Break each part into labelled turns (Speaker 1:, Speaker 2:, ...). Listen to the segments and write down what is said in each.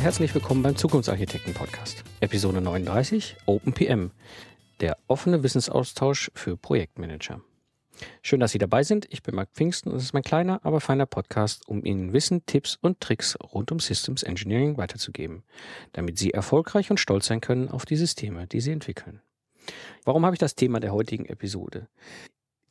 Speaker 1: und herzlich willkommen beim Zukunftsarchitekten Podcast. Episode 39 OpenPM, der offene Wissensaustausch für Projektmanager. Schön, dass Sie dabei sind. Ich bin Marc Pfingsten und es ist mein kleiner, aber feiner Podcast, um Ihnen Wissen, Tipps und Tricks rund um Systems Engineering weiterzugeben, damit Sie erfolgreich und stolz sein können auf die Systeme, die Sie entwickeln. Warum habe ich das Thema der heutigen Episode?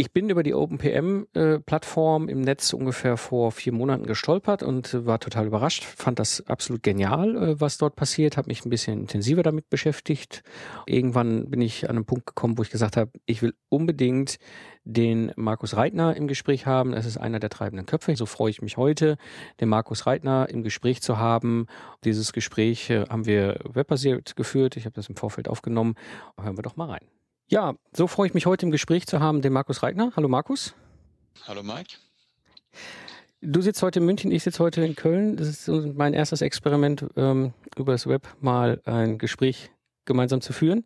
Speaker 1: Ich bin über die OpenPM-Plattform äh, im Netz ungefähr vor vier Monaten gestolpert und war total überrascht, fand das absolut genial, äh, was dort passiert, habe mich ein bisschen intensiver damit beschäftigt. Irgendwann bin ich an einen Punkt gekommen, wo ich gesagt habe, ich will unbedingt den Markus Reitner im Gespräch haben. Es ist einer der treibenden Köpfe. So freue ich mich heute, den Markus Reitner im Gespräch zu haben. Dieses Gespräch äh, haben wir webbasiert geführt. Ich habe das im Vorfeld aufgenommen. Hören wir doch mal rein. Ja, so freue ich mich heute im Gespräch zu haben, den Markus Reitner. Hallo Markus.
Speaker 2: Hallo Mike.
Speaker 1: Du sitzt heute in München, ich sitze heute in Köln. Das ist mein erstes Experiment, ähm, über das Web mal ein Gespräch gemeinsam zu führen.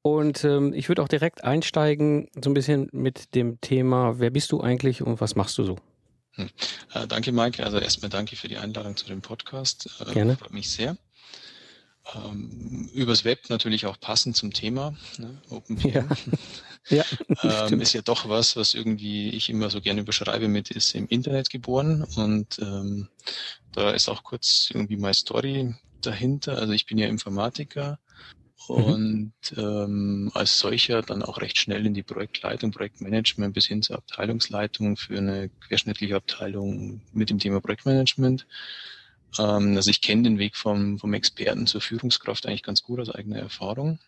Speaker 1: Und ähm, ich würde auch direkt einsteigen, so ein bisschen mit dem Thema, wer bist du eigentlich und was machst du so?
Speaker 2: Hm. Äh, danke, Mike. Also erstmal danke für die Einladung zu dem Podcast.
Speaker 1: Äh, Gerne.
Speaker 2: Freut mich sehr ähm, übers Web natürlich auch passend zum Thema. Ne? OpenPM
Speaker 1: ja.
Speaker 2: ja, ähm, ist ja doch was, was irgendwie ich immer so gerne überschreibe mit ist im Internet geboren und ähm, da ist auch kurz irgendwie meine Story dahinter. Also ich bin ja Informatiker mhm. und ähm, als solcher dann auch recht schnell in die Projektleitung, Projektmanagement bis hin zur Abteilungsleitung für eine querschnittliche Abteilung mit dem Thema Projektmanagement ähm, also ich kenne den Weg vom, vom Experten zur Führungskraft eigentlich ganz gut aus eigener Erfahrung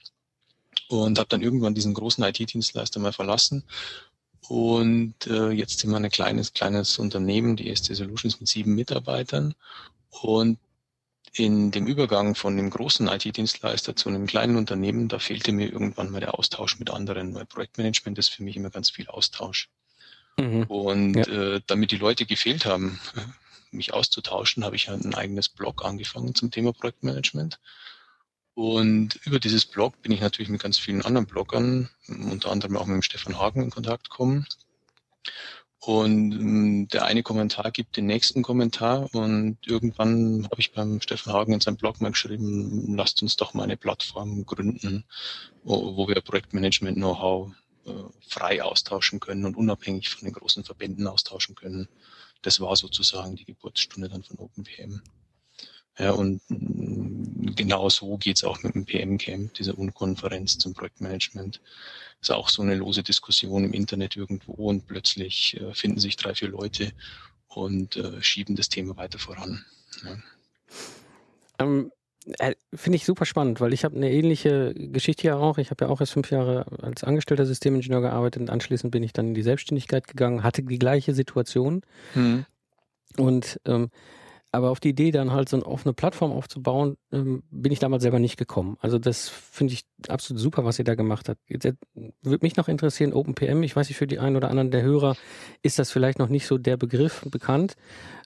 Speaker 2: und habe dann irgendwann diesen großen IT-Dienstleister mal verlassen und äh, jetzt sind wir ein kleines, kleines Unternehmen, die ST Solutions mit sieben Mitarbeitern und in dem Übergang von dem großen IT-Dienstleister zu einem kleinen Unternehmen, da fehlte mir irgendwann mal der Austausch mit anderen, weil Projektmanagement ist für mich immer ganz viel Austausch. Mhm. Und ja. äh, damit die Leute gefehlt haben, mich auszutauschen, habe ich ein eigenes Blog angefangen zum Thema Projektmanagement. Und über dieses Blog bin ich natürlich mit ganz vielen anderen Bloggern, unter anderem auch mit dem Stefan Hagen in Kontakt gekommen. Und ähm, der eine Kommentar gibt den nächsten Kommentar und irgendwann habe ich beim Stefan Hagen in seinem Blog mal geschrieben, lasst uns doch mal eine Plattform gründen, wo, wo wir Projektmanagement-Know-how äh, frei austauschen können und unabhängig von den großen Verbänden austauschen können das war sozusagen die Geburtsstunde dann von OpenPM. Ja, und mm, genau so geht's auch mit dem PM-Camp, dieser Unkonferenz zum Projektmanagement. Ist auch so eine lose Diskussion im Internet irgendwo und plötzlich äh, finden sich drei, vier Leute und äh, schieben das Thema weiter voran. Ja.
Speaker 1: Ähm, äh, Finde ich super spannend, weil ich habe eine ähnliche Geschichte ja auch. Ich habe ja auch erst fünf Jahre als angestellter Systemingenieur gearbeitet und anschließend bin ich dann in die Selbstständigkeit gegangen, hatte die gleiche Situation. Mhm. Und ähm, aber auf die Idee, dann halt so eine offene Plattform aufzubauen, ähm, bin ich damals selber nicht gekommen. Also das finde ich absolut super, was ihr da gemacht habt. Jetzt würde mich noch interessieren, OpenPM, ich weiß nicht, für die einen oder anderen der Hörer ist das vielleicht noch nicht so der Begriff bekannt.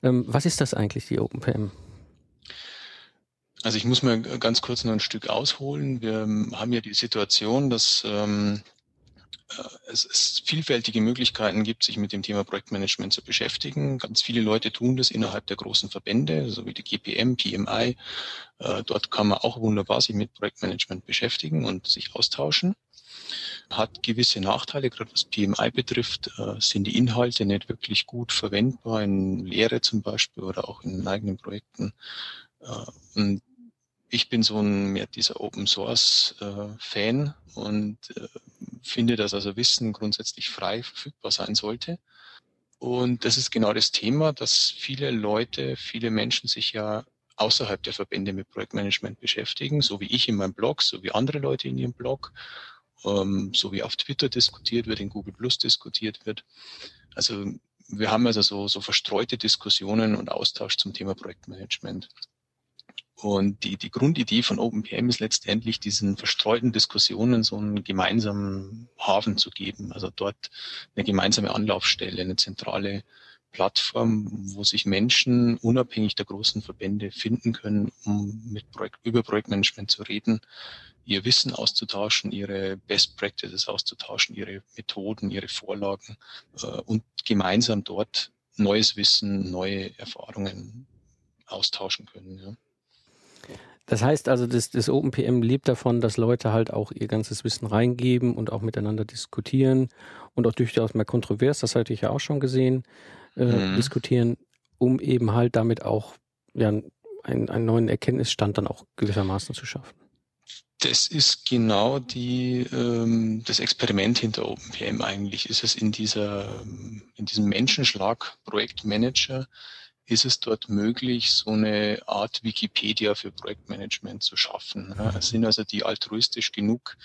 Speaker 1: Ähm, was ist das eigentlich, die OpenPM?
Speaker 2: Also ich muss mal ganz kurz noch ein Stück ausholen. Wir haben ja die Situation, dass ähm, äh, es, es vielfältige Möglichkeiten gibt, sich mit dem Thema Projektmanagement zu beschäftigen. Ganz viele Leute tun das innerhalb der großen Verbände, so wie die GPM, PMI. Äh, dort kann man auch wunderbar sich mit Projektmanagement beschäftigen und sich austauschen. Hat gewisse Nachteile, gerade was PMI betrifft, äh, sind die Inhalte nicht wirklich gut verwendbar in Lehre zum Beispiel oder auch in eigenen Projekten. Äh, und ich bin so ein mehr dieser Open Source äh, Fan und äh, finde, dass also Wissen grundsätzlich frei verfügbar sein sollte. Und das ist genau das Thema, dass viele Leute, viele Menschen sich ja außerhalb der Verbände mit Projektmanagement beschäftigen, so wie ich in meinem Blog, so wie andere Leute in ihrem Blog, ähm, so wie auf Twitter diskutiert wird, in Google Plus diskutiert wird. Also wir haben also so, so verstreute Diskussionen und Austausch zum Thema Projektmanagement. Und die, die Grundidee von OpenPM ist letztendlich, diesen verstreuten Diskussionen so einen gemeinsamen Hafen zu geben. Also dort eine gemeinsame Anlaufstelle, eine zentrale Plattform, wo sich Menschen unabhängig der großen Verbände finden können, um mit Projekt, über Projektmanagement zu reden, ihr Wissen auszutauschen, ihre Best Practices auszutauschen, ihre Methoden, ihre Vorlagen äh, und gemeinsam dort neues Wissen, neue Erfahrungen austauschen können. Ja.
Speaker 1: Das heißt also, das, das OpenPM lebt davon, dass Leute halt auch ihr ganzes Wissen reingeben und auch miteinander diskutieren und auch durchaus mal kontrovers, das hatte ich ja auch schon gesehen, äh, mhm. diskutieren, um eben halt damit auch ja, einen, einen neuen Erkenntnisstand dann auch gewissermaßen zu schaffen.
Speaker 2: Das ist genau die, ähm, das Experiment hinter OpenPM eigentlich. Ist es in dieser, in diesem Menschenschlag Projektmanager ist es dort möglich, so eine Art Wikipedia für Projektmanagement zu schaffen. Ja, sind also die altruistisch genug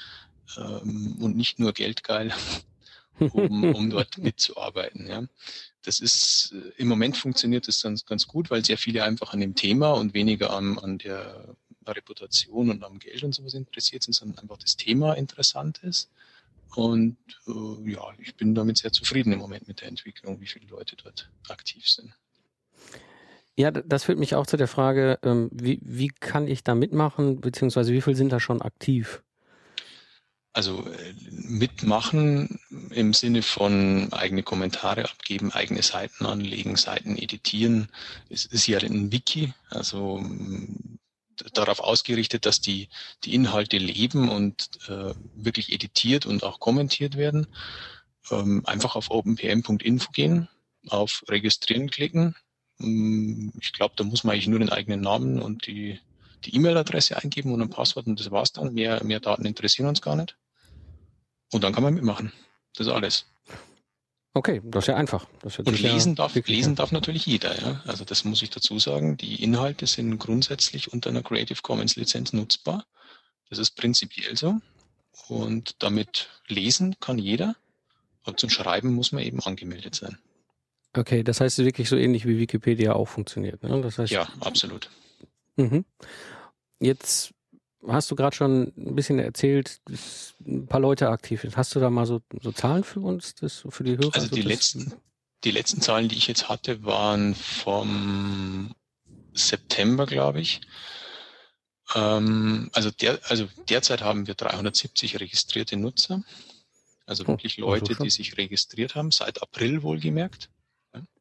Speaker 2: ähm, und nicht nur geldgeil, um, um dort mitzuarbeiten. Ja. Das ist äh, im Moment funktioniert das ganz, ganz gut, weil sehr viele einfach an dem Thema und weniger an, an der Reputation und am Geld und sowas interessiert sind, sondern einfach das Thema interessant ist. Und äh, ja, ich bin damit sehr zufrieden im Moment mit der Entwicklung, wie viele Leute dort aktiv sind.
Speaker 1: Ja, das führt mich auch zu der Frage, ähm, wie, wie kann ich da mitmachen, beziehungsweise wie viele sind da schon aktiv?
Speaker 2: Also äh, mitmachen im Sinne von eigene Kommentare abgeben, eigene Seiten anlegen, Seiten editieren. Es ist ja ein Wiki, also darauf ausgerichtet, dass die, die Inhalte leben und äh, wirklich editiert und auch kommentiert werden. Ähm, einfach auf openpm.info gehen, auf Registrieren klicken, ich glaube, da muss man eigentlich nur den eigenen Namen und die die E-Mail-Adresse eingeben und ein Passwort und das war's dann. Mehr, mehr Daten interessieren uns gar nicht. Und dann kann man mitmachen. Das ist alles.
Speaker 1: Okay, das ist ja einfach. Das
Speaker 2: und lesen, darf, lesen darf natürlich jeder. Ja? Also das muss ich dazu sagen. Die Inhalte sind grundsätzlich unter einer Creative Commons Lizenz nutzbar. Das ist prinzipiell so. Und damit lesen kann jeder. Aber zum Schreiben muss man eben angemeldet sein.
Speaker 1: Okay, das heißt wirklich so ähnlich wie Wikipedia auch funktioniert. Ne? Das heißt,
Speaker 2: ja, absolut.
Speaker 1: Mhm. Jetzt hast du gerade schon ein bisschen erzählt, dass ein paar Leute aktiv sind. Hast du da mal so, so Zahlen für uns, das, für die Hörer?
Speaker 2: Also
Speaker 1: so
Speaker 2: die letzten, die letzten Zahlen, die ich jetzt hatte, waren vom September, glaube ich. Ähm, also, der, also derzeit haben wir 370 registrierte Nutzer. Also oh, wirklich Leute, also die sich registriert haben, seit April wohlgemerkt.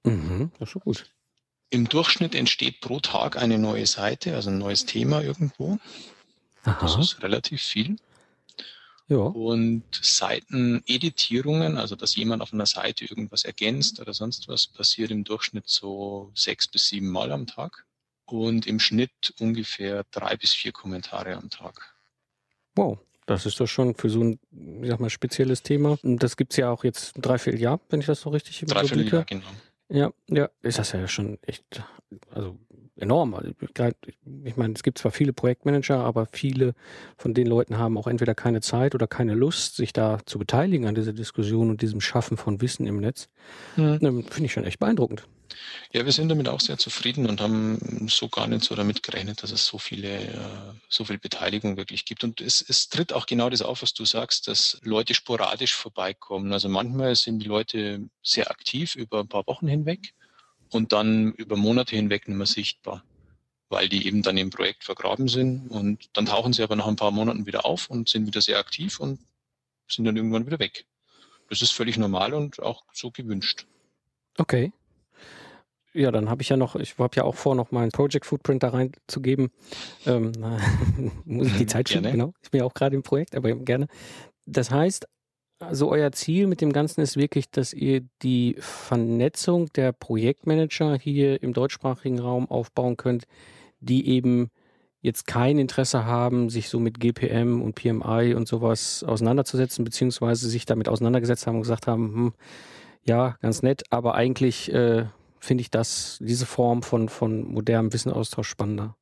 Speaker 1: Mhm, das ist schon gut.
Speaker 2: Im Durchschnitt entsteht pro Tag eine neue Seite, also ein neues Thema irgendwo. Aha. Das ist relativ viel. Ja. Und Seiteneditierungen, also dass jemand auf einer Seite irgendwas ergänzt oder sonst was, passiert im Durchschnitt so sechs bis sieben Mal am Tag. Und im Schnitt ungefähr drei bis vier Kommentare am Tag.
Speaker 1: Wow. Das ist doch schon für so ein, ich sag mal, spezielles Thema. Und das gibt's ja auch jetzt drei, vier Jahre, wenn ich das so richtig
Speaker 2: Dreiviertel Jahr, genau.
Speaker 1: Ja, ja, ist das ja schon echt, also enorm. Also, ich meine, es gibt zwar viele Projektmanager, aber viele von den Leuten haben auch entweder keine Zeit oder keine Lust, sich da zu beteiligen an dieser Diskussion und diesem Schaffen von Wissen im Netz. Mhm. Finde ich schon echt beeindruckend.
Speaker 2: Ja, wir sind damit auch sehr zufrieden und haben so gar nicht so damit gerechnet, dass es so viele, äh, so viel Beteiligung wirklich gibt. Und es, es tritt auch genau das auf, was du sagst, dass Leute sporadisch vorbeikommen. Also manchmal sind die Leute sehr aktiv über ein paar Wochen hinweg und dann über Monate hinweg nicht mehr sichtbar, weil die eben dann im Projekt vergraben sind und dann tauchen sie aber nach ein paar Monaten wieder auf und sind wieder sehr aktiv und sind dann irgendwann wieder weg. Das ist völlig normal und auch so gewünscht.
Speaker 1: Okay ja, dann habe ich ja noch, ich habe ja auch vor, noch mal ein Project Footprint da reinzugeben. Ähm, muss ich die Zeit finden, genau. Ich bin ja auch gerade im Projekt, aber gerne. Das heißt, also euer Ziel mit dem Ganzen ist wirklich, dass ihr die Vernetzung der Projektmanager hier im deutschsprachigen Raum aufbauen könnt, die eben jetzt kein Interesse haben, sich so mit GPM und PMI und sowas auseinanderzusetzen, beziehungsweise sich damit auseinandergesetzt haben und gesagt haben, hm, ja, ganz nett, aber eigentlich äh, finde ich das, diese Form von, von modernem Wissenaustausch spannender.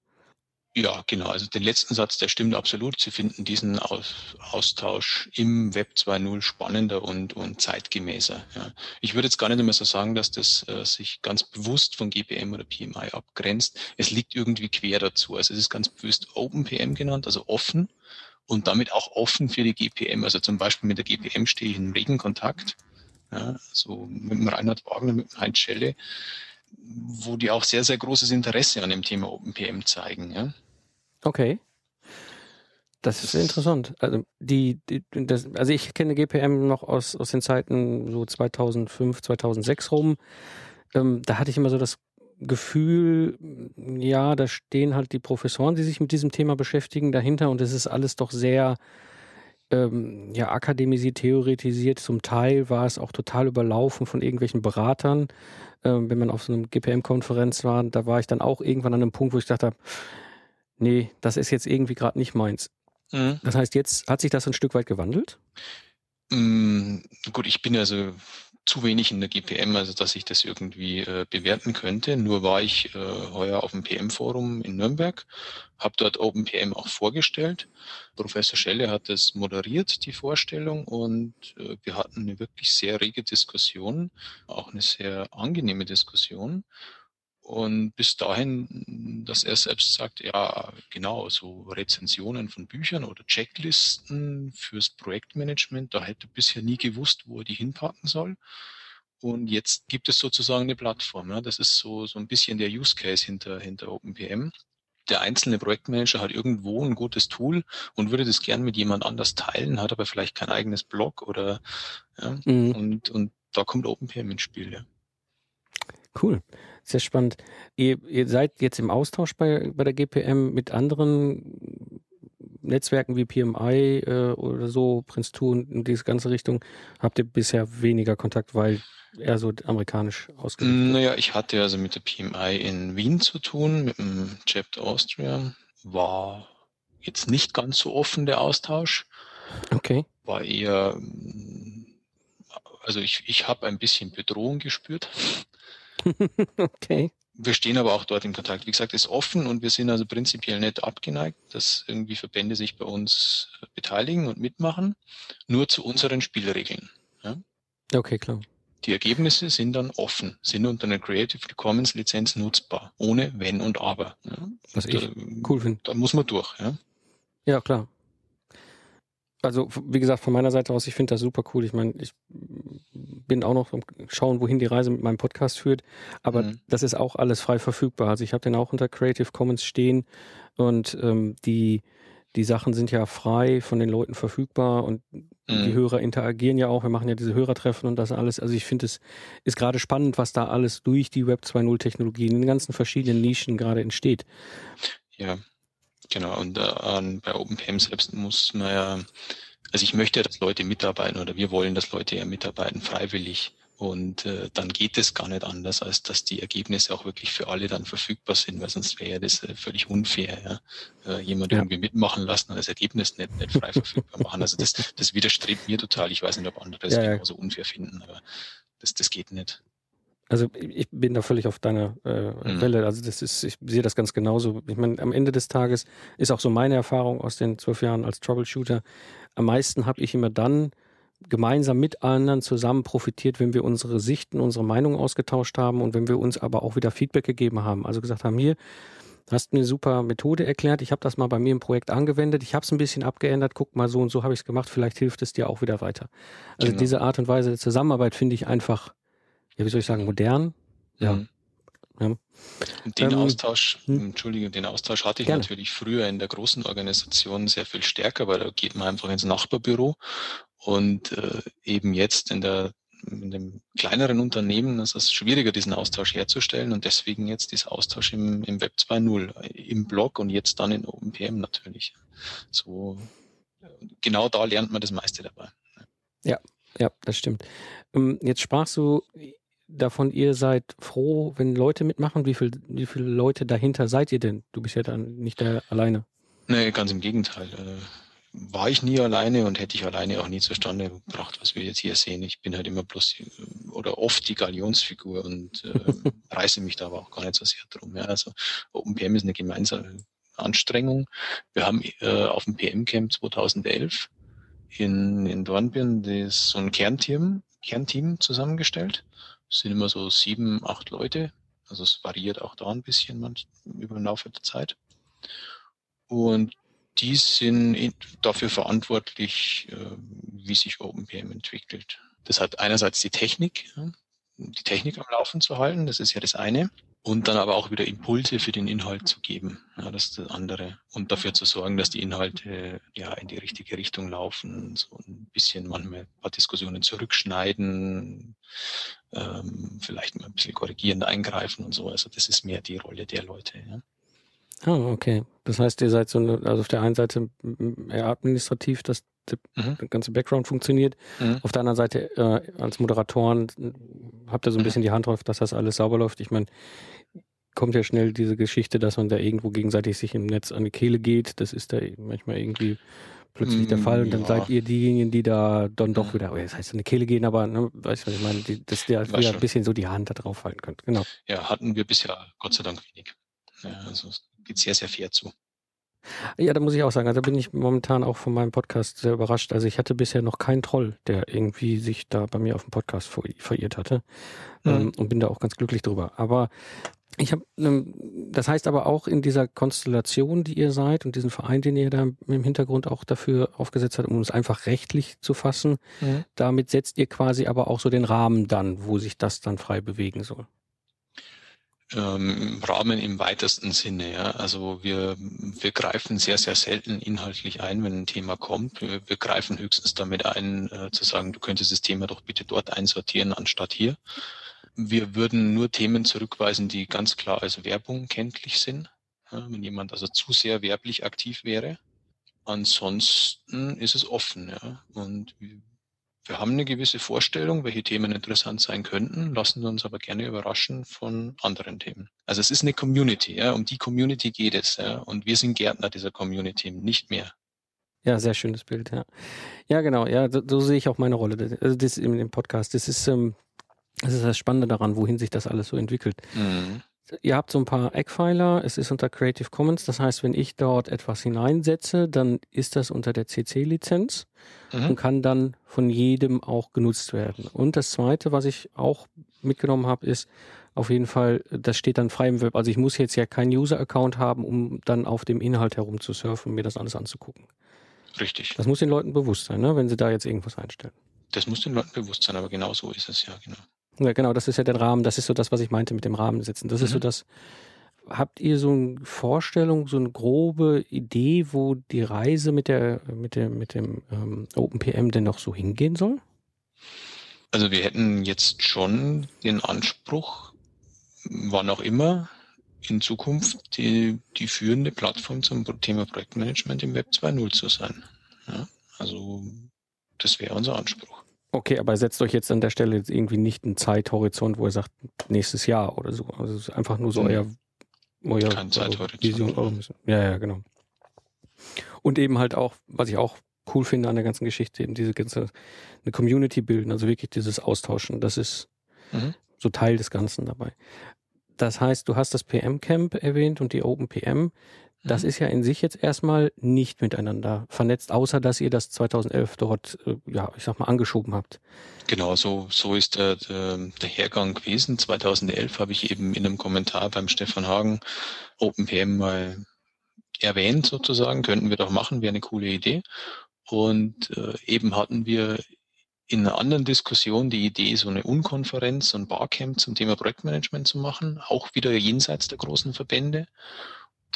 Speaker 2: Ja, genau. Also den letzten Satz, der stimmt absolut. Sie finden diesen Austausch im Web 2.0 spannender und, und zeitgemäßer. Ja. Ich würde jetzt gar nicht mehr so sagen, dass das äh, sich ganz bewusst von GPM oder PMI abgrenzt. Es liegt irgendwie quer dazu. Also es ist ganz bewusst OpenPM genannt, also offen und damit auch offen für die GPM. Also zum Beispiel mit der GPM stehe ich in regen Kontakt ja, so mit dem Reinhard Wagner, mit dem Heinz Schelle, wo die auch sehr, sehr großes Interesse an dem Thema OpenPM zeigen. Ja.
Speaker 1: Okay. Das ist interessant. Also, die, die das, also ich kenne GPM noch aus, aus den Zeiten so 2005, 2006 rum. Ähm, da hatte ich immer so das Gefühl, ja, da stehen halt die Professoren, die sich mit diesem Thema beschäftigen, dahinter und es ist alles doch sehr ähm, ja, akademisiert, theoretisiert. Zum Teil war es auch total überlaufen von irgendwelchen Beratern. Ähm, wenn man auf so einer GPM-Konferenz war, da war ich dann auch irgendwann an einem Punkt, wo ich dachte, nee, das ist jetzt irgendwie gerade nicht meins. Mhm. Das heißt, jetzt hat sich das ein Stück weit gewandelt?
Speaker 2: Mm, gut, ich bin also zu wenig in der GPM, also dass ich das irgendwie äh, bewerten könnte. Nur war ich äh, heuer auf dem PM-Forum in Nürnberg, habe dort OpenPM auch vorgestellt. Professor Schelle hat das moderiert, die Vorstellung, und äh, wir hatten eine wirklich sehr rege Diskussion, auch eine sehr angenehme Diskussion. Und bis dahin, dass er selbst sagt, ja, genau, so Rezensionen von Büchern oder Checklisten fürs Projektmanagement, da hätte er bisher nie gewusst, wo er die hinpacken soll. Und jetzt gibt es sozusagen eine Plattform. Ja. Das ist so, so ein bisschen der Use Case hinter, hinter OpenPM. Der einzelne Projektmanager hat irgendwo ein gutes Tool und würde das gern mit jemand anders teilen, hat aber vielleicht kein eigenes Blog oder, ja, mhm. und, und da kommt OpenPM ins Spiel, ja.
Speaker 1: Cool. Sehr spannend. Ihr, ihr seid jetzt im Austausch bei, bei der GPM mit anderen Netzwerken wie PMI äh, oder so, Prince2 und in diese ganze Richtung. Habt ihr bisher weniger Kontakt, weil eher so amerikanisch ausgerichtet?
Speaker 2: Naja, ich hatte also mit der PMI in Wien zu tun, mit dem Chapter Austria. War jetzt nicht ganz so offen der Austausch.
Speaker 1: Okay.
Speaker 2: War eher, also ich, ich habe ein bisschen Bedrohung gespürt. okay. Wir stehen aber auch dort in Kontakt. Wie gesagt, ist offen und wir sind also prinzipiell nicht abgeneigt, dass irgendwie Verbände sich bei uns beteiligen und mitmachen, nur zu unseren Spielregeln. Ja?
Speaker 1: Okay, klar.
Speaker 2: Die Ergebnisse sind dann offen, sind unter einer Creative Commons Lizenz nutzbar, ohne Wenn und Aber. Ja?
Speaker 1: Was ich da, cool finde.
Speaker 2: Da muss man durch. Ja,
Speaker 1: ja klar also wie gesagt, von meiner Seite aus, ich finde das super cool. Ich meine, ich bin auch noch am Schauen, wohin die Reise mit meinem Podcast führt. Aber mhm. das ist auch alles frei verfügbar. Also ich habe den auch unter Creative Commons stehen und ähm, die, die Sachen sind ja frei von den Leuten verfügbar und mhm. die Hörer interagieren ja auch. Wir machen ja diese Hörertreffen und das alles. Also ich finde, es ist gerade spannend, was da alles durch die Web 2.0 Technologien in den ganzen verschiedenen Nischen gerade entsteht.
Speaker 2: Ja, Genau, und äh, bei OpenPM selbst muss man ja, also ich möchte, dass Leute mitarbeiten oder wir wollen, dass Leute ja mitarbeiten, freiwillig. Und äh, dann geht es gar nicht anders, als dass die Ergebnisse auch wirklich für alle dann verfügbar sind, weil sonst wäre ja das äh, völlig unfair, ja? äh, jemand ja. irgendwie mitmachen lassen und das Ergebnis nicht, nicht frei verfügbar machen. Also das, das widerstrebt mir total. Ich weiß nicht, ob andere das ja, genauso unfair finden, aber das, das geht nicht.
Speaker 1: Also ich bin da völlig auf deiner äh, mhm. Welle. Also das ist, ich sehe das ganz genauso. Ich meine, am Ende des Tages ist auch so meine Erfahrung aus den zwölf Jahren als Troubleshooter. Am meisten habe ich immer dann gemeinsam mit anderen zusammen profitiert, wenn wir unsere Sichten, unsere Meinungen ausgetauscht haben und wenn wir uns aber auch wieder Feedback gegeben haben. Also gesagt haben, hier, hast eine super Methode erklärt, ich habe das mal bei mir im Projekt angewendet, ich habe es ein bisschen abgeändert, guck mal, so und so habe ich es gemacht, vielleicht hilft es dir auch wieder weiter. Also genau. diese Art und Weise der Zusammenarbeit finde ich einfach ja, wie soll ich sagen, modern. Ja. Mhm.
Speaker 2: ja. Den ähm, Austausch, hm? Entschuldige, den Austausch hatte ich Gerne. natürlich früher in der großen Organisation sehr viel stärker, weil da geht man einfach ins Nachbarbüro und äh, eben jetzt in der in dem kleineren Unternehmen ist es schwieriger, diesen Austausch herzustellen und deswegen jetzt dieser Austausch im, im Web 2.0, im Blog und jetzt dann in OpenPM natürlich. So, genau da lernt man das meiste dabei.
Speaker 1: Ja, ja, das stimmt. Ähm, jetzt sprachst du davon, ihr seid froh, wenn Leute mitmachen. Wie, viel, wie viele Leute dahinter seid ihr denn? Du bist ja dann nicht da alleine.
Speaker 2: Nee, ganz im Gegenteil. Äh, war ich nie alleine und hätte ich alleine auch nie zustande gebracht, was wir jetzt hier sehen. Ich bin halt immer bloß oder oft die Galionsfigur und äh, reiße mich da aber auch gar nicht so sehr drum. Ja, also OpenPM ist eine gemeinsame Anstrengung. Wir haben äh, auf dem PM-Camp 2011 in, in Dornbirn das so ein Kernteam, Kernteam zusammengestellt es sind immer so sieben, acht Leute. Also es variiert auch da ein bisschen manch, über den Laufe der Zeit. Und die sind dafür verantwortlich, äh, wie sich OpenPM entwickelt. Das hat einerseits die Technik, die Technik am Laufen zu halten, das ist ja das eine. Und dann aber auch wieder Impulse für den Inhalt zu geben. Ja, das ist das andere. Und dafür zu sorgen, dass die Inhalte ja in die richtige Richtung laufen, so ein bisschen manchmal ein paar Diskussionen zurückschneiden, ähm, vielleicht mal ein bisschen korrigierend eingreifen und so. Also das ist mehr die Rolle der Leute. Ja.
Speaker 1: Ah, okay. Das heißt, ihr seid so eine, also auf der einen Seite eher administrativ, dass der, mhm. ganze Background funktioniert. Mhm. Auf der anderen Seite äh, als Moderatoren habt ihr so ein mhm. bisschen die Hand drauf, dass das alles sauber läuft. Ich meine, kommt ja schnell diese Geschichte, dass man da irgendwo gegenseitig sich im Netz an die Kehle geht. Das ist da manchmal irgendwie plötzlich der Fall und dann ja. seid ihr diejenigen, die da dann doch wieder, oh, das heißt eine Kehle gehen, aber ne, weißt du, was ich meine, die, dass ihr wieder ein bisschen so die Hand da drauf halten könnt. Genau.
Speaker 2: Ja, hatten wir bisher Gott sei Dank wenig. Ja, also es geht sehr, sehr fair zu.
Speaker 1: Ja, da muss ich auch sagen, also da bin ich momentan auch von meinem Podcast sehr überrascht. Also ich hatte bisher noch keinen Troll, der irgendwie sich da bei mir auf dem Podcast verirrt hatte. Mhm. Ähm, und bin da auch ganz glücklich drüber. Aber ich habe, ähm, das heißt aber auch in dieser Konstellation, die ihr seid und diesen Verein, den ihr da im Hintergrund auch dafür aufgesetzt habt, um es einfach rechtlich zu fassen, mhm. damit setzt ihr quasi aber auch so den Rahmen dann, wo sich das dann frei bewegen soll
Speaker 2: ähm, Rahmen im weitesten Sinne. Ja. Also wir, wir greifen sehr, sehr selten inhaltlich ein, wenn ein Thema kommt. Wir, wir greifen höchstens damit ein, äh, zu sagen, du könntest das Thema doch bitte dort einsortieren, anstatt hier. Wir würden nur Themen zurückweisen, die ganz klar als Werbung kenntlich sind. Ja, wenn jemand also zu sehr werblich aktiv wäre. Ansonsten ist es offen. Ja. Und wir haben eine gewisse Vorstellung, welche Themen interessant sein könnten, lassen uns aber gerne überraschen von anderen Themen. Also es ist eine Community, ja, um die Community geht es, ja, und wir sind Gärtner dieser Community, nicht mehr.
Speaker 1: Ja, sehr schönes Bild, ja. Ja, genau, ja, so, so sehe ich auch meine Rolle. Also das in dem Podcast. Das ist, ähm, das ist das Spannende daran, wohin sich das alles so entwickelt. Mhm. Ihr habt so ein paar Eckpfeiler, es ist unter Creative Commons, das heißt, wenn ich dort etwas hineinsetze, dann ist das unter der CC-Lizenz mhm. und kann dann von jedem auch genutzt werden. Und das Zweite, was ich auch mitgenommen habe, ist auf jeden Fall, das steht dann frei im Web. Also ich muss jetzt ja keinen User-Account haben, um dann auf dem Inhalt herumzusurfen und mir das alles anzugucken.
Speaker 2: Richtig.
Speaker 1: Das muss den Leuten bewusst sein, ne? wenn sie da jetzt irgendwas einstellen.
Speaker 2: Das muss den Leuten bewusst sein, aber genau so ist es ja, genau.
Speaker 1: Ja, genau, das ist ja der Rahmen, das ist so das, was ich meinte mit dem Rahmen setzen. Das mhm. ist so mhm. das. Habt ihr so eine Vorstellung, so eine grobe Idee, wo die Reise mit der, mit der, mit dem ähm, OpenPM denn noch so hingehen soll?
Speaker 2: Also wir hätten jetzt schon den Anspruch, wann auch immer, in Zukunft die, die führende Plattform zum Thema Projektmanagement im Web 2.0 zu sein. Ja, also das wäre unser Anspruch.
Speaker 1: Okay, aber setzt euch jetzt an der Stelle jetzt irgendwie nicht einen Zeithorizont, wo ihr sagt, nächstes Jahr oder so. Also es ist einfach nur so mhm. euer, euer Kein Zeithorizont. Vision. Eure Ja, ja, genau. Und eben halt auch, was ich auch cool finde an der ganzen Geschichte, eben diese ganze, eine Community bilden, also wirklich dieses Austauschen, das ist mhm. so Teil des Ganzen dabei. Das heißt, du hast das PM Camp erwähnt und die Open PM. Das mhm. ist ja in sich jetzt erstmal nicht miteinander vernetzt, außer dass ihr das 2011 dort, äh, ja, ich sag mal, angeschoben habt.
Speaker 2: Genau, so, so ist der, der, der Hergang gewesen. 2011 habe ich eben in einem Kommentar beim Stefan Hagen OpenPM mal erwähnt sozusagen, könnten wir doch machen, wäre eine coole Idee. Und äh, eben hatten wir in einer anderen Diskussion die Idee, so eine Unkonferenz, so ein Barcamp zum Thema Projektmanagement zu machen, auch wieder jenseits der großen Verbände.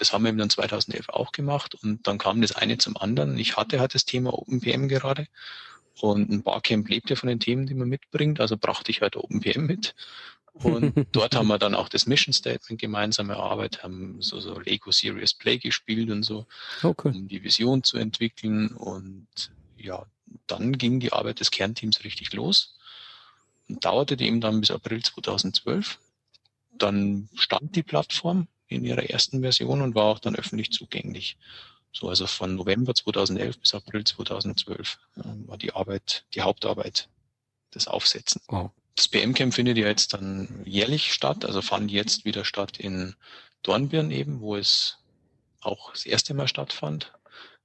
Speaker 2: Das haben wir dann 2011 auch gemacht und dann kam das eine zum anderen. Ich hatte halt das Thema OpenPM gerade und ein Barcamp lebt ja von den Themen, die man mitbringt, also brachte ich halt OpenPM mit. Und dort haben wir dann auch das Mission Statement gemeinsam erarbeitet, haben so, so Lego Serious Play gespielt und so, okay. um die Vision zu entwickeln. Und ja, dann ging die Arbeit des Kernteams richtig los und dauerte eben dann bis April 2012. Dann stand die Plattform in ihrer ersten Version und war auch dann öffentlich zugänglich. So, also von November 2011 bis April 2012 äh, war die Arbeit, die Hauptarbeit des Aufsetzen. Wow. Das PM-Camp findet ja jetzt dann jährlich statt, also fand jetzt wieder statt in Dornbirn eben, wo es auch das erste Mal stattfand.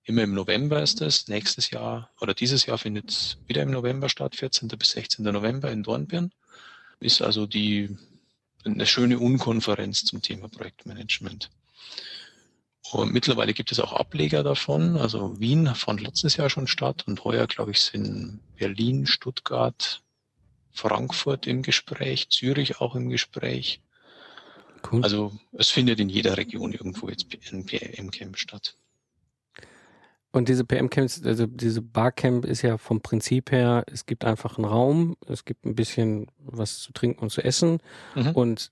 Speaker 2: Immer im November ist es. Nächstes Jahr oder dieses Jahr findet es wieder im November statt, 14. bis 16. November in Dornbirn. Ist also die eine schöne Unkonferenz zum Thema Projektmanagement. Und mittlerweile gibt es auch Ableger davon. Also Wien fand letztes Jahr schon statt und heuer, glaube ich, sind Berlin, Stuttgart, Frankfurt im Gespräch, Zürich auch im Gespräch. Cool. Also es findet in jeder Region irgendwo jetzt ein PM-Camp statt.
Speaker 1: Und diese PM-Camps, also diese Barcamp ist ja vom Prinzip her, es gibt einfach einen Raum, es gibt ein bisschen was zu trinken und zu essen mhm. und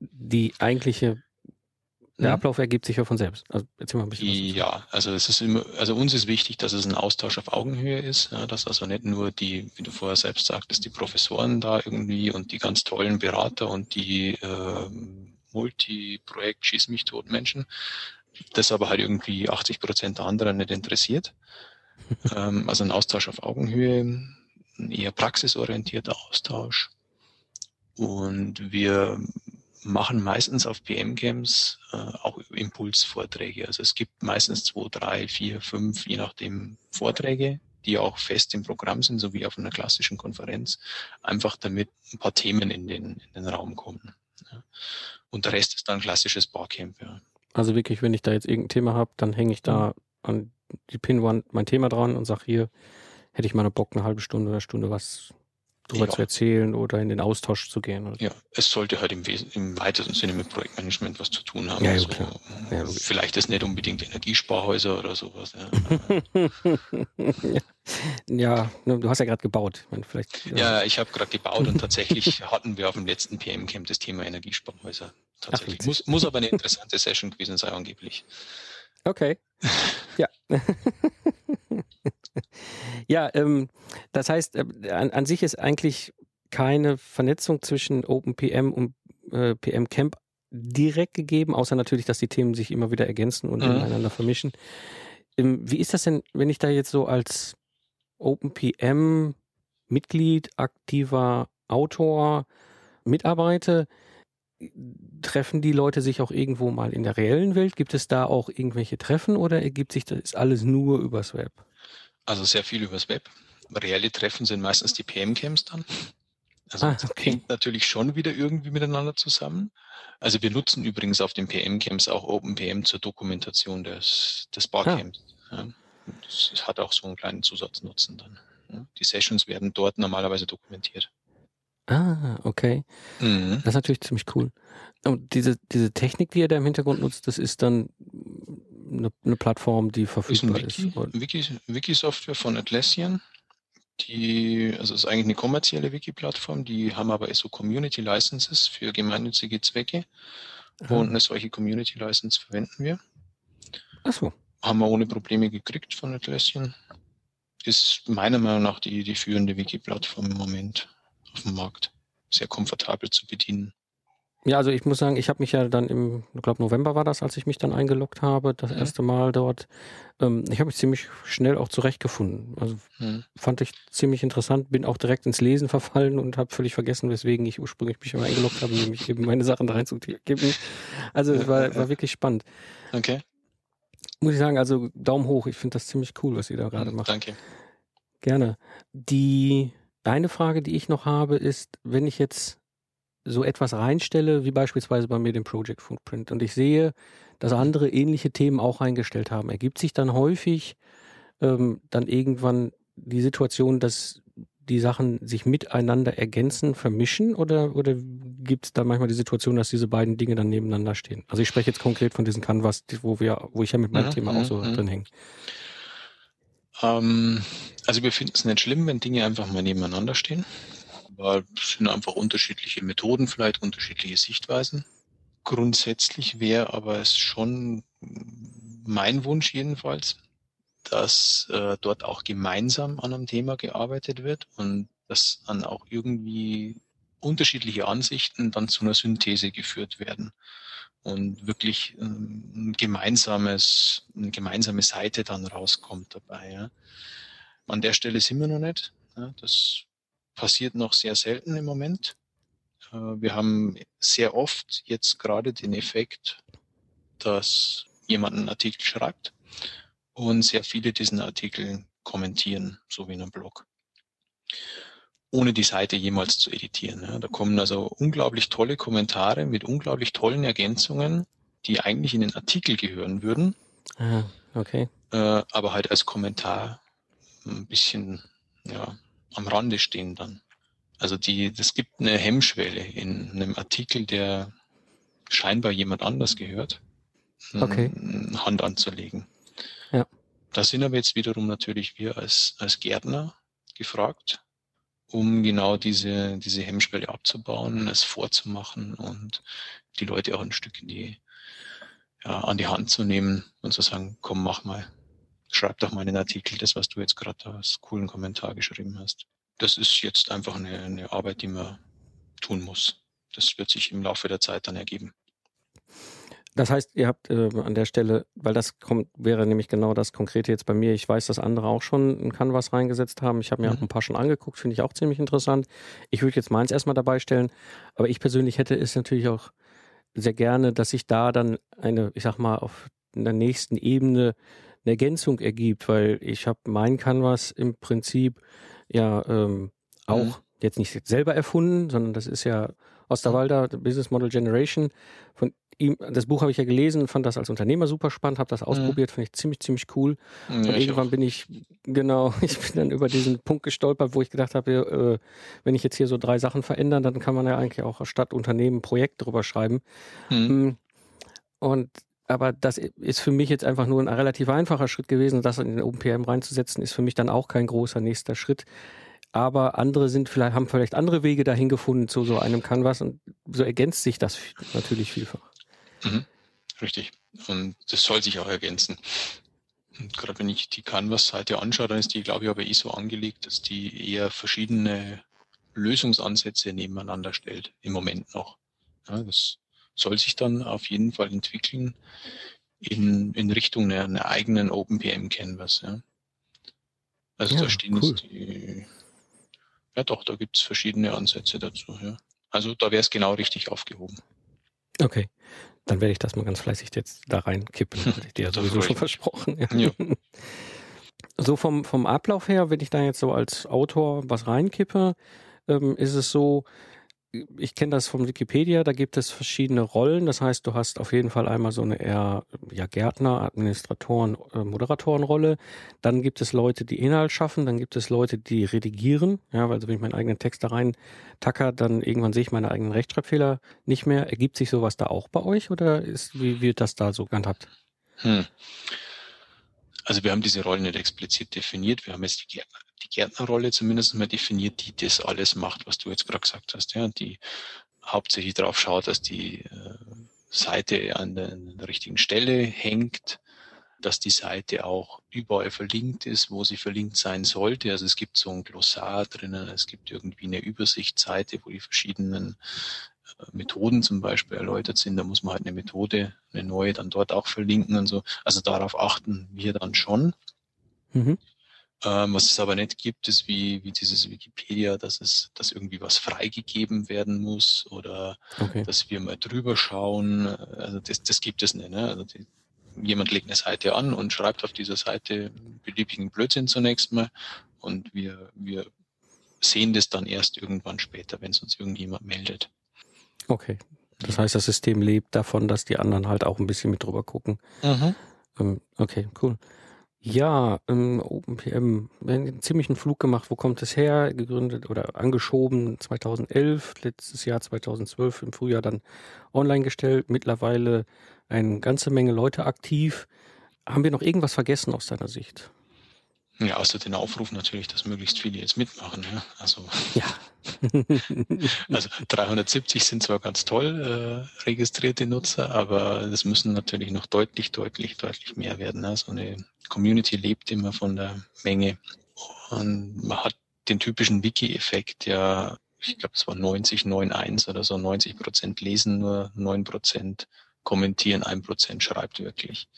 Speaker 1: die eigentliche der mhm. Ablauf ergibt sich ja von selbst.
Speaker 2: Also erzähl mal ein bisschen. Ja, also es ist immer, also uns ist wichtig, dass es ein Austausch auf Augenhöhe ist, ja, dass also nicht nur die, wie du vorher selbst sagtest, die Professoren da irgendwie und die ganz tollen Berater und die äh, Multi-Projekt Schieß mich tot Menschen, das aber halt irgendwie 80 Prozent der anderen nicht interessiert. ähm, also ein Austausch auf Augenhöhe, ein eher praxisorientierter Austausch. Und wir machen meistens auf PM-Camps äh, auch Impulsvorträge. Also es gibt meistens zwei, drei, vier, fünf, je nachdem Vorträge, die auch fest im Programm sind, so wie auf einer klassischen Konferenz, einfach damit ein paar Themen in den, in den Raum kommen. Ja. Und der Rest ist dann klassisches Barcamp. Ja.
Speaker 1: Also wirklich, wenn ich da jetzt irgendein Thema habe, dann hänge ich da mhm. an die Pinwand mein Thema dran und sage hier, hätte ich mal Bock, eine halbe Stunde oder Stunde was drüber ja. zu erzählen oder in den Austausch zu gehen. Oder?
Speaker 2: Ja, es sollte halt im, im weitesten Sinne mit Projektmanagement was zu tun haben. Ja, also, klar. Ja, vielleicht ist nicht unbedingt Energiesparhäuser oder sowas.
Speaker 1: Ja, ja ne, du hast ja gerade gebaut.
Speaker 2: Ich vielleicht, ja, ich habe gerade gebaut und tatsächlich hatten wir auf dem letzten PM-Camp das Thema Energiesparhäuser. Tatsächlich. Ach, muss, muss aber eine interessante Session gewesen sein, angeblich.
Speaker 1: Okay. Ja. Ja, ähm, das heißt, äh, an, an, sich ist eigentlich keine Vernetzung zwischen OpenPM und äh, PM Camp direkt gegeben, außer natürlich, dass die Themen sich immer wieder ergänzen und mhm. ineinander vermischen. Ähm, wie ist das denn, wenn ich da jetzt so als OpenPM Mitglied, aktiver Autor mitarbeite? treffen die Leute sich auch irgendwo mal in der reellen Welt? Gibt es da auch irgendwelche Treffen oder ergibt sich das alles nur übers Web?
Speaker 2: Also sehr viel übers Web. Reelle Treffen sind meistens die PM-Camps dann. Also ah, okay. das hängt natürlich schon wieder irgendwie miteinander zusammen. Also wir nutzen übrigens auf den PM-Camps auch OpenPM zur Dokumentation des, des Barcamps. Ah. Ja. Das hat auch so einen kleinen Zusatznutzen dann. Ja. Die Sessions werden dort normalerweise dokumentiert.
Speaker 1: Ah, okay. Mhm. Das ist natürlich ziemlich cool. Und diese, diese Technik, die ihr da im Hintergrund nutzt, das ist dann eine, eine Plattform, die verfügbar ist. Ein
Speaker 2: Wiki, ist Wiki, Wiki-Software von Atlassian. Die, also ist eigentlich eine kommerzielle Wiki-Plattform, die haben aber so Community Licenses für gemeinnützige Zwecke. Aha. Und eine solche Community License verwenden wir. Ach so. Haben wir ohne Probleme gekriegt von Atlassian. Ist meiner Meinung nach die, die führende Wiki-Plattform im Moment auf dem Markt. Sehr komfortabel zu bedienen.
Speaker 1: Ja, also ich muss sagen, ich habe mich ja dann im, ich glaube November war das, als ich mich dann eingeloggt habe, das mhm. erste Mal dort. Ähm, ich habe mich ziemlich schnell auch zurechtgefunden. Also mhm. fand ich ziemlich interessant, bin auch direkt ins Lesen verfallen und habe völlig vergessen, weswegen ich ursprünglich mich immer eingeloggt habe, nämlich eben meine Sachen da reinzugeben. Also es war, war wirklich spannend.
Speaker 2: Okay.
Speaker 1: Muss ich sagen, also Daumen hoch, ich finde das ziemlich cool, was ihr da gerade mhm, macht.
Speaker 2: Danke.
Speaker 1: Gerne. Die eine Frage, die ich noch habe, ist, wenn ich jetzt so etwas reinstelle, wie beispielsweise bei mir den Project Footprint, und ich sehe, dass andere ähnliche Themen auch reingestellt haben, ergibt sich dann häufig ähm, dann irgendwann die Situation, dass die Sachen sich miteinander ergänzen, vermischen oder, oder gibt es da manchmal die Situation, dass diese beiden Dinge dann nebeneinander stehen? Also ich spreche jetzt konkret von diesen Canvas, wo wir, wo ich ja mit meinem ja, Thema auch so ja. drin hänge.
Speaker 2: Ähm, also wir finden es nicht schlimm, wenn Dinge einfach mal nebeneinander stehen. Aber es sind einfach unterschiedliche Methoden, vielleicht unterschiedliche Sichtweisen. Grundsätzlich wäre aber es schon mein Wunsch jedenfalls, dass äh, dort auch gemeinsam an einem Thema gearbeitet wird und dass dann auch irgendwie unterschiedliche Ansichten dann zu einer Synthese geführt werden und wirklich ähm, ein gemeinsames, eine gemeinsame Seite dann rauskommt dabei. Ja. An der Stelle sind wir noch nicht. Ja. Das passiert noch sehr selten im Moment. Äh, wir haben sehr oft jetzt gerade den Effekt, dass jemand einen Artikel schreibt und sehr viele diesen Artikel kommentieren, so wie in einem Blog ohne die Seite jemals zu editieren. Ja. Da kommen also unglaublich tolle Kommentare mit unglaublich tollen Ergänzungen, die eigentlich in den Artikel gehören würden.
Speaker 1: Ah, okay.
Speaker 2: Äh, aber halt als Kommentar ein bisschen ja, am Rande stehen dann. Also die, das gibt eine Hemmschwelle in einem Artikel, der scheinbar jemand anders gehört, okay. Hand anzulegen. Ja. Da sind aber jetzt wiederum natürlich wir als, als Gärtner gefragt, um genau diese, diese Hemmschwelle abzubauen, es vorzumachen und die Leute auch ein Stück in die, ja, an die Hand zu nehmen und zu sagen, komm, mach mal, schreib doch mal einen Artikel, das, was du jetzt gerade als coolen Kommentar geschrieben hast. Das ist jetzt einfach eine, eine Arbeit, die man tun muss. Das wird sich im Laufe der Zeit dann ergeben.
Speaker 1: Das heißt, ihr habt äh, an der Stelle, weil das kommt, wäre nämlich genau das Konkrete jetzt bei mir. Ich weiß, dass andere auch schon ein Canvas reingesetzt haben. Ich habe mir mhm. auch ein paar schon angeguckt, finde ich auch ziemlich interessant. Ich würde jetzt meins erstmal dabei stellen, aber ich persönlich hätte es natürlich auch sehr gerne, dass sich da dann eine, ich sag mal, auf der nächsten Ebene eine Ergänzung ergibt, weil ich habe mein Canvas im Prinzip ja ähm, auch mhm. jetzt nicht selber erfunden, sondern das ist ja Osterwalder, Business Model Generation. Von ihm, das Buch habe ich ja gelesen, fand das als Unternehmer super spannend, habe das mhm. ausprobiert, mhm. fand ich ziemlich, ziemlich cool. Ja, und irgendwann auch. bin ich, genau, ich bin dann über diesen Punkt gestolpert, wo ich gedacht habe, äh, wenn ich jetzt hier so drei Sachen verändern, dann kann man ja eigentlich auch statt Unternehmen Projekt drüber schreiben. Mhm. Mm, und aber das ist für mich jetzt einfach nur ein relativ einfacher Schritt gewesen. Das in den OpenPM reinzusetzen, ist für mich dann auch kein großer nächster Schritt aber andere sind vielleicht, haben vielleicht andere Wege dahin gefunden zu so einem Canvas und so ergänzt sich das natürlich vielfach.
Speaker 2: Mhm. Richtig. Und das soll sich auch ergänzen. Und gerade wenn ich die Canvas-Seite anschaue, dann ist die, glaube ich, aber eh so angelegt, dass die eher verschiedene Lösungsansätze nebeneinander stellt, im Moment noch. Ja, das soll sich dann auf jeden Fall entwickeln in, in Richtung einer, einer eigenen OpenPM Canvas. Ja. Also ja, da stehen cool. jetzt die, ja doch, da gibt es verschiedene Ansätze dazu. Ja. Also da wäre es genau richtig aufgehoben.
Speaker 1: Okay, dann werde ich das mal ganz fleißig jetzt da reinkippen. Hatte ich dir ja sowieso schon versprochen. Ja. ja. So vom, vom Ablauf her, wenn ich da jetzt so als Autor was reinkippe, ähm, ist es so, ich kenne das vom Wikipedia, da gibt es verschiedene Rollen. Das heißt, du hast auf jeden Fall einmal so eine eher ja, Gärtner, Administratoren, äh, Moderatorenrolle. Dann gibt es Leute, die Inhalt schaffen. Dann gibt es Leute, die redigieren. Ja, also wenn ich meinen eigenen Text da rein tacker, dann irgendwann sehe ich meine eigenen Rechtschreibfehler nicht mehr. Ergibt sich sowas da auch bei euch oder ist, wie wird das da so gehandhabt? Hm.
Speaker 2: Also wir haben diese Rollen nicht explizit definiert. Wir haben jetzt die Gärtner die Gärtnerrolle zumindest mal definiert, die das alles macht, was du jetzt gerade gesagt hast, ja, die hauptsächlich darauf schaut, dass die äh, Seite an der, an der richtigen Stelle hängt, dass die Seite auch überall verlinkt ist, wo sie verlinkt sein sollte. Also es gibt so ein Glossar drinnen, es gibt irgendwie eine Übersichtsseite, wo die verschiedenen äh, Methoden zum Beispiel erläutert sind. Da muss man halt eine Methode, eine neue dann dort auch verlinken und so. Also darauf achten wir dann schon. Mhm. Ähm, was es aber nicht gibt, ist wie, wie dieses Wikipedia, dass es, dass irgendwie was freigegeben werden muss oder okay. dass wir mal drüber schauen. Also das, das gibt es nicht. Ne? Also die, jemand legt eine Seite an und schreibt auf dieser Seite beliebigen Blödsinn zunächst mal und wir, wir sehen das dann erst irgendwann später, wenn es uns irgendjemand meldet.
Speaker 1: Okay. Das heißt, das System lebt davon, dass die anderen halt auch ein bisschen mit drüber gucken. Mhm. Ähm, okay, cool. Ja, ähm, OpenPM, wir haben einen ziemlichen Flug gemacht. Wo kommt es her? Gegründet oder angeschoben 2011, letztes Jahr 2012 im Frühjahr dann online gestellt. Mittlerweile eine ganze Menge Leute aktiv. Haben wir noch irgendwas vergessen aus deiner Sicht?
Speaker 2: Ja, außer den Aufruf natürlich, dass möglichst viele jetzt mitmachen. Ja? Also,
Speaker 1: ja.
Speaker 2: also 370 sind zwar ganz toll äh, registrierte Nutzer, aber es müssen natürlich noch deutlich, deutlich, deutlich mehr werden. Ne? So eine Community lebt immer von der Menge. Und man hat den typischen Wiki-Effekt, ja, ich glaube, es war 90, 9,1 oder so, 90 Prozent lesen, nur 9 Prozent kommentieren, 1 Prozent schreibt wirklich.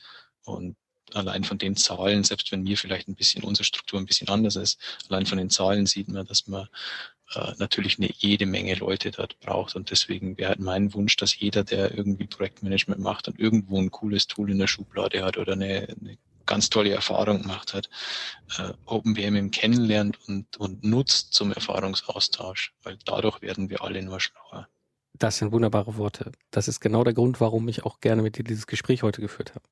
Speaker 2: Und allein von den Zahlen, selbst wenn mir vielleicht ein bisschen unsere Struktur ein bisschen anders ist, allein von den Zahlen sieht man, dass man äh, natürlich eine jede Menge Leute dort braucht. Und deswegen wäre halt mein Wunsch, dass jeder, der irgendwie Projektmanagement macht und irgendwo ein cooles Tool in der Schublade hat oder eine, eine ganz tolle Erfahrung gemacht hat, äh, OpenWM kennenlernt und, und nutzt zum Erfahrungsaustausch, weil dadurch werden wir alle nur schlauer.
Speaker 1: Das sind wunderbare Worte. Das ist genau der Grund, warum ich auch gerne mit dir dieses Gespräch heute geführt habe.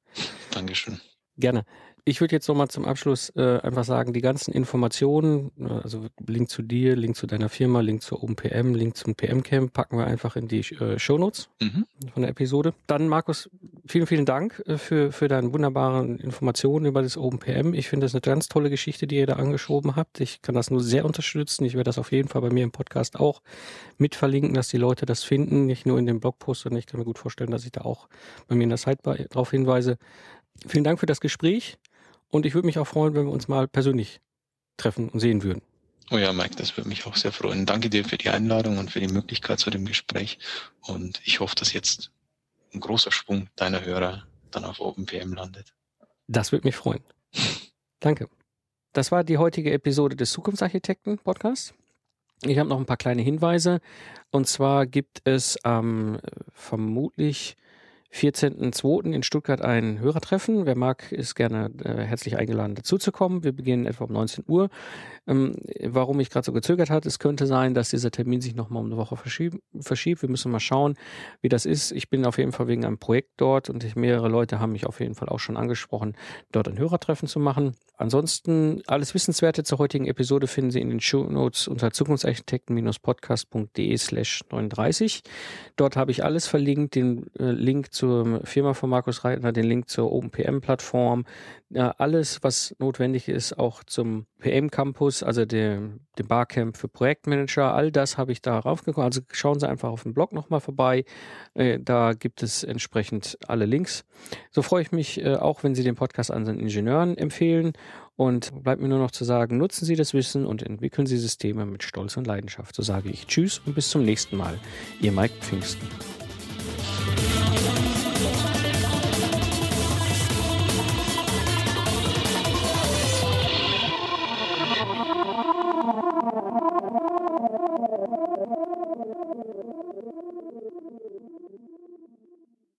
Speaker 2: Dankeschön.
Speaker 1: Gerne. Ich würde jetzt nochmal zum Abschluss äh, einfach sagen, die ganzen Informationen, äh, also Link zu dir, Link zu deiner Firma, Link zur OpenPM, Link zum PM-Camp, packen wir einfach in die äh, Shownotes mhm. von der Episode. Dann, Markus, vielen, vielen Dank äh, für, für deine wunderbaren Informationen über das OpenPM. Ich finde das eine ganz tolle Geschichte, die ihr da angeschoben habt. Ich kann das nur sehr unterstützen. Ich werde das auf jeden Fall bei mir im Podcast auch mit verlinken, dass die Leute das finden, nicht nur in dem Blogpost, sondern ich kann mir gut vorstellen, dass ich da auch bei mir in der Sidebar darauf hinweise. Vielen Dank für das Gespräch. Und ich würde mich auch freuen, wenn wir uns mal persönlich treffen und sehen würden.
Speaker 2: Oh ja, Mike, das würde mich auch sehr freuen. Danke dir für die Einladung und für die Möglichkeit zu dem Gespräch. Und ich hoffe, dass jetzt ein großer Schwung deiner Hörer dann auf OpenPM landet.
Speaker 1: Das würde mich freuen. Danke. Das war die heutige Episode des Zukunftsarchitekten Podcasts. Ich habe noch ein paar kleine Hinweise. Und zwar gibt es ähm, vermutlich 14.02. in Stuttgart ein Hörertreffen. Wer mag, ist gerne äh, herzlich eingeladen, dazuzukommen. Wir beginnen etwa um 19 Uhr. Ähm, warum ich gerade so gezögert hat, es könnte sein, dass dieser Termin sich nochmal um eine Woche verschiebt, verschiebt. Wir müssen mal schauen, wie das ist. Ich bin auf jeden Fall wegen einem Projekt dort und ich, mehrere Leute haben mich auf jeden Fall auch schon angesprochen, dort ein Hörertreffen zu machen. Ansonsten alles Wissenswerte zur heutigen Episode finden Sie in den Show Notes unter zukunftsarchitekten-podcast.de slash 39. Dort habe ich alles verlinkt, den äh, Link zur Firma von Markus Reitner, den Link zur OpenPM-Plattform, äh, alles, was notwendig ist, auch zum PM Campus, also dem, dem Barcamp für Projektmanager, all das habe ich da raufgekommen. Also schauen Sie einfach auf dem Blog nochmal vorbei. Äh, da gibt es entsprechend alle Links. So freue ich mich äh, auch, wenn Sie den Podcast an den Ingenieuren empfehlen. Und bleibt mir nur noch zu sagen, nutzen Sie das Wissen und entwickeln Sie Systeme mit Stolz und Leidenschaft. So sage ich Tschüss und bis zum nächsten Mal. Ihr Mike Pfingsten.